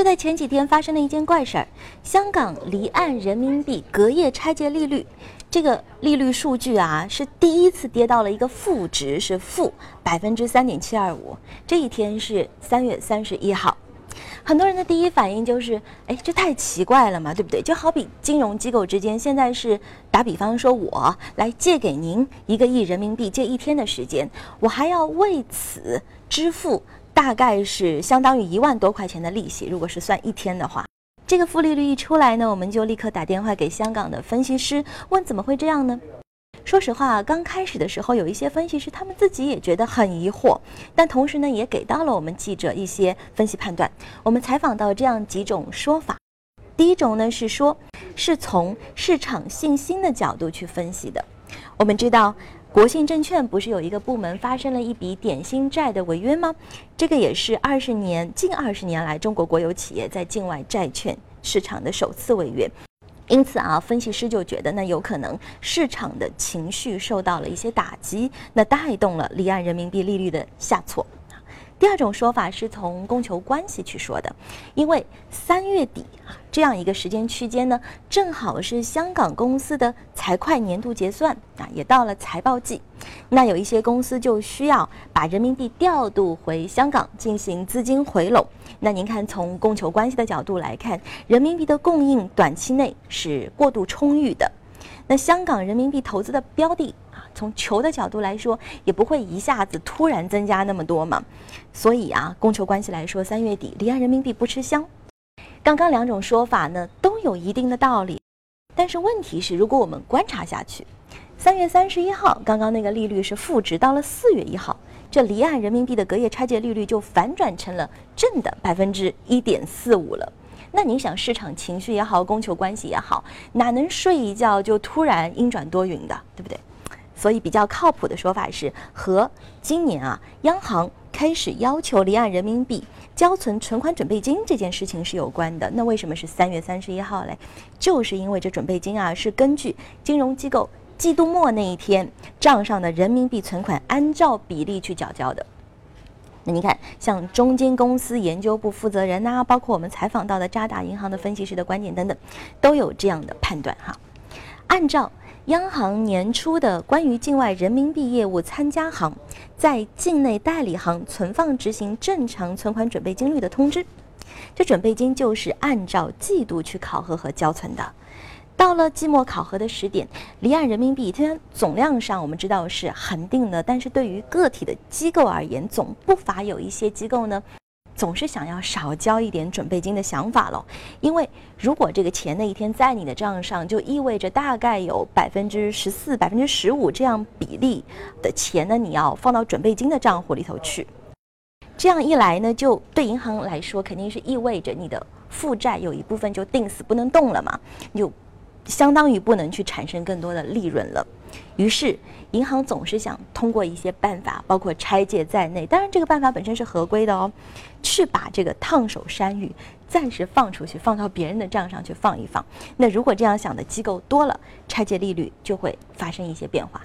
就在前几天发生了一件怪事儿，香港离岸人民币隔夜拆借利率，这个利率数据啊是第一次跌到了一个负值，是负百分之三点七二五。这一天是三月三十一号，很多人的第一反应就是，哎，这太奇怪了嘛，对不对？就好比金融机构之间现在是打比方说，我来借给您一个亿人民币，借一天的时间，我还要为此支付。大概是相当于一万多块钱的利息，如果是算一天的话，这个负利率一出来呢，我们就立刻打电话给香港的分析师，问怎么会这样呢？说实话，刚开始的时候，有一些分析师他们自己也觉得很疑惑，但同时呢，也给到了我们记者一些分析判断。我们采访到这样几种说法，第一种呢是说，是从市场信心的角度去分析的。我们知道。国信证券不是有一个部门发生了一笔点心债的违约吗？这个也是二十年近二十年来中国国有企业在境外债券市场的首次违约，因此啊，分析师就觉得那有可能市场的情绪受到了一些打击，那带动了离岸人民币利率的下挫。第二种说法是从供求关系去说的，因为三月底啊这样一个时间区间呢，正好是香港公司的财会年度结算啊，也到了财报季，那有一些公司就需要把人民币调度回香港进行资金回笼。那您看，从供求关系的角度来看，人民币的供应短期内是过度充裕的，那香港人民币投资的标的。从求的角度来说，也不会一下子突然增加那么多嘛，所以啊，供求关系来说，三月底离岸人民币不吃香。刚刚两种说法呢，都有一定的道理，但是问题是，如果我们观察下去，三月三十一号刚刚那个利率是负值，到了四月一号，这离岸人民币的隔夜拆借利率就反转成了正的百分之一点四五了。那你想，市场情绪也好，供求关系也好，哪能睡一觉就突然阴转多云的，对不对？所以比较靠谱的说法是和今年啊，央行开始要求离岸人民币交存存款准备金这件事情是有关的。那为什么是三月三十一号嘞？就是因为这准备金啊是根据金融机构季度末那一天账上的人民币存款按照比例去缴交的。那你看，像中金公司研究部负责人呐，包括我们采访到的渣打银行的分析师的观点等等，都有这样的判断哈。按照央行年初的关于境外人民币业务参加行在境内代理行存放执行正常存款准备金率的通知，这准备金就是按照季度去考核和交存的。到了季末考核的时点，离岸人民币虽然总量上我们知道是恒定的，但是对于个体的机构而言，总不乏有一些机构呢。总是想要少交一点准备金的想法了，因为如果这个钱那一天在你的账上，就意味着大概有百分之十四、百分之十五这样比例的钱呢，你要放到准备金的账户里头去。这样一来呢，就对银行来说肯定是意味着你的负债有一部分就定死不能动了嘛，就相当于不能去产生更多的利润了。于是，银行总是想通过一些办法，包括拆借在内，当然这个办法本身是合规的哦，去把这个烫手山芋暂时放出去，放到别人的账上去放一放。那如果这样想的机构多了，拆借利率就会发生一些变化。